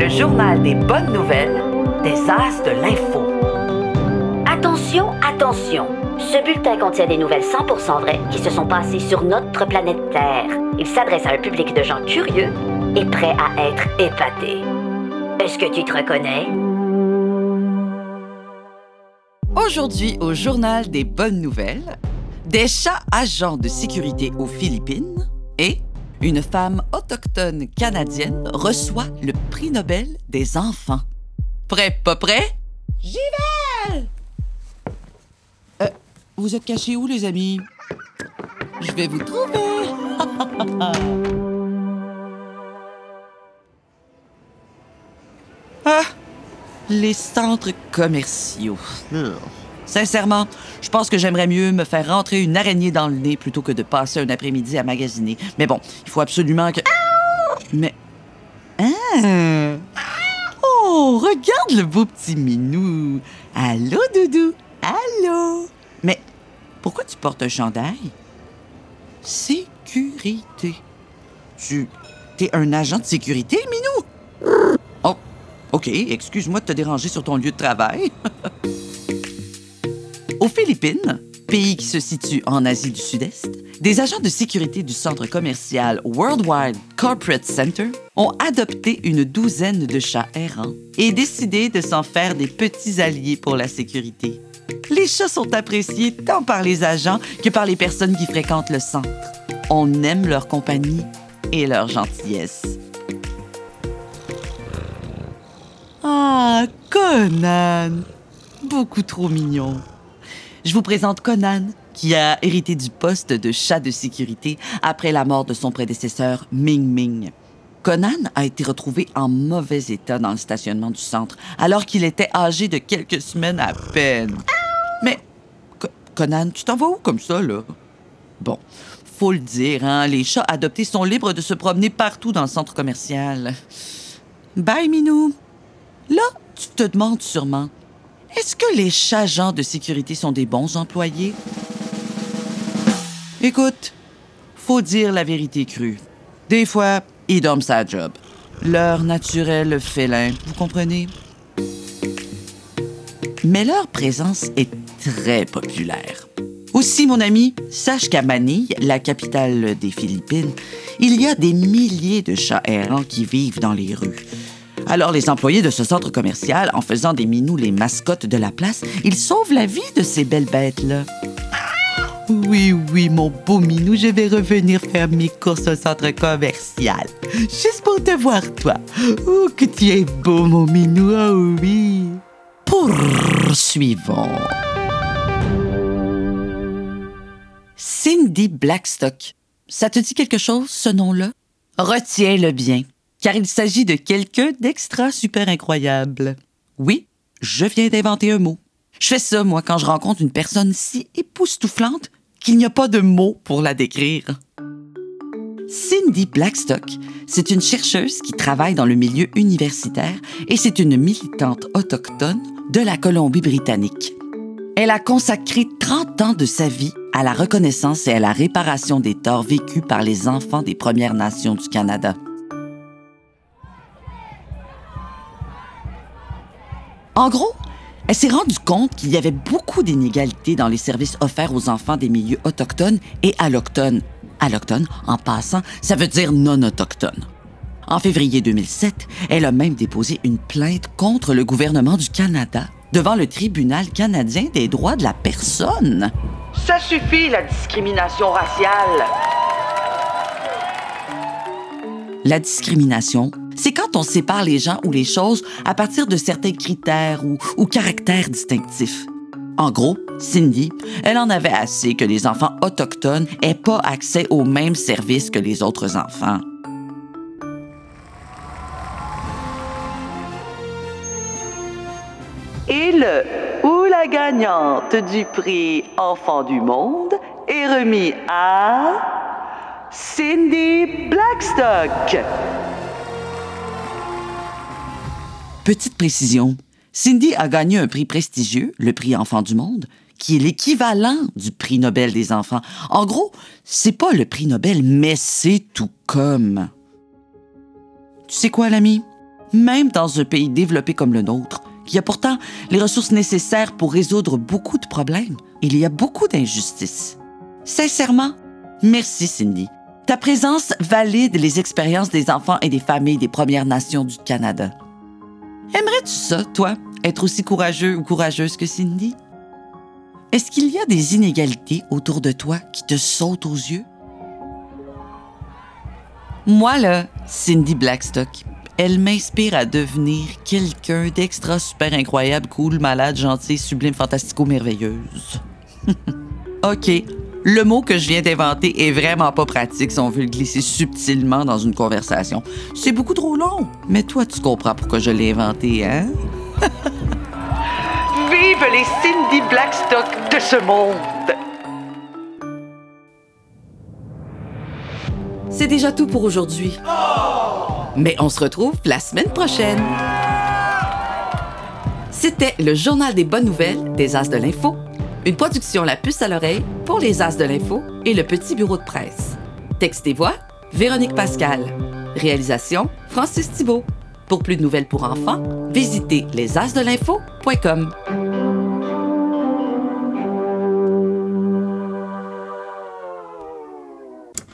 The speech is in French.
le journal des bonnes nouvelles des As de l'info. Attention, attention. Ce bulletin contient des nouvelles 100% vraies qui se sont passées sur notre planète Terre. Il s'adresse à un public de gens curieux et prêts à être épatés. Est-ce que tu te reconnais? Aujourd'hui, au journal des bonnes nouvelles, des chats agents de sécurité aux Philippines et une femme autochtone canadienne reçoit le prix Nobel des enfants. Prêt, pas prêt? J'y vais! Euh, vous êtes cachés où, les amis? Je vais vous trouver! ah! Les centres commerciaux. Sincèrement, je pense que j'aimerais mieux me faire rentrer une araignée dans le nez plutôt que de passer un après-midi à magasiner. Mais bon, il faut absolument que. Mais. Ah! Oh, regarde le beau petit minou. Allô, Doudou? Allô? Mais pourquoi tu portes un chandail? Sécurité. Tu. T'es un agent de sécurité, minou? Oh, OK, excuse-moi de te déranger sur ton lieu de travail. Philippines, pays qui se situe en Asie du Sud-Est, des agents de sécurité du centre commercial Worldwide Corporate Center ont adopté une douzaine de chats errants et décidé de s'en faire des petits alliés pour la sécurité. Les chats sont appréciés tant par les agents que par les personnes qui fréquentent le centre. On aime leur compagnie et leur gentillesse. Ah, Conan! Beaucoup trop mignon je vous présente Conan, qui a hérité du poste de chat de sécurité après la mort de son prédécesseur Ming Ming. Conan a été retrouvé en mauvais état dans le stationnement du centre, alors qu'il était âgé de quelques semaines à peine. Mais, Conan, tu t'en vas où comme ça, là? Bon, faut le dire, hein, les chats adoptés sont libres de se promener partout dans le centre commercial. Bye, Minou. Là, tu te demandes sûrement, est-ce que les chats de sécurité sont des bons employés? Écoute, faut dire la vérité crue. Des fois, ils dorment sa job. Leur naturel félin, vous comprenez? Mais leur présence est très populaire. Aussi, mon ami, sache qu'à Manille, la capitale des Philippines, il y a des milliers de chats errants qui vivent dans les rues. Alors les employés de ce centre commercial, en faisant des minous les mascottes de la place, ils sauvent la vie de ces belles bêtes-là. Oui, oui, mon beau minou, je vais revenir faire mes courses au centre commercial. Juste pour te voir, toi. Oh, que tu es beau, mon minou, oh oui. Poursuivons. Cindy Blackstock. Ça te dit quelque chose, ce nom-là? Retiens-le bien car il s'agit de quelqu'un d'extra super incroyable. Oui, je viens d'inventer un mot. Je fais ça, moi, quand je rencontre une personne si époustouflante qu'il n'y a pas de mots pour la décrire. Cindy Blackstock, c'est une chercheuse qui travaille dans le milieu universitaire et c'est une militante autochtone de la Colombie-Britannique. Elle a consacré 30 ans de sa vie à la reconnaissance et à la réparation des torts vécus par les enfants des Premières Nations du Canada. En gros, elle s'est rendue compte qu'il y avait beaucoup d'inégalités dans les services offerts aux enfants des milieux autochtones et allochtones. Allochtones, en passant, ça veut dire non autochtones. En février 2007, elle a même déposé une plainte contre le gouvernement du Canada devant le tribunal canadien des droits de la personne. Ça suffit, la discrimination raciale. La discrimination, c'est quand on sépare les gens ou les choses à partir de certains critères ou, caractères distinctifs. En gros, Cindy, elle en avait assez que les enfants autochtones aient pas accès aux mêmes services que les autres enfants. Et le ou la gagnante du prix Enfant du Monde est remis à Cindy Blackstock. Petite précision, Cindy a gagné un prix prestigieux, le prix Enfant du Monde, qui est l'équivalent du prix Nobel des enfants. En gros, c'est pas le prix Nobel, mais c'est tout comme. Tu sais quoi, l'ami? même dans un pays développé comme le nôtre, qui a pourtant les ressources nécessaires pour résoudre beaucoup de problèmes. Il y a beaucoup d'injustices. Sincèrement, merci Cindy. Ta présence valide les expériences des enfants et des familles des Premières Nations du Canada. Aimerais-tu ça, toi, être aussi courageux ou courageuse que Cindy? Est-ce qu'il y a des inégalités autour de toi qui te sautent aux yeux? Moi, là, Cindy Blackstock, elle m'inspire à devenir quelqu'un d'extra super incroyable, cool, malade, gentil, sublime, fantastico, merveilleuse. OK, le mot que je viens d'inventer est vraiment pas pratique si on veut le glisser subtilement dans une conversation. C'est beaucoup trop long. Mais toi, tu comprends pourquoi je l'ai inventé, hein? Vive les Cindy Blackstock de ce monde! C'est déjà tout pour aujourd'hui. Mais on se retrouve la semaine prochaine. C'était le journal des bonnes nouvelles des As de l'Info, une production La Puce à l'oreille pour les As de l'Info et le Petit Bureau de presse. Texte et voix, Véronique Pascal. Réalisation, Francis Thibault. Pour plus de nouvelles pour enfants, visitez lesasdelinfo.com.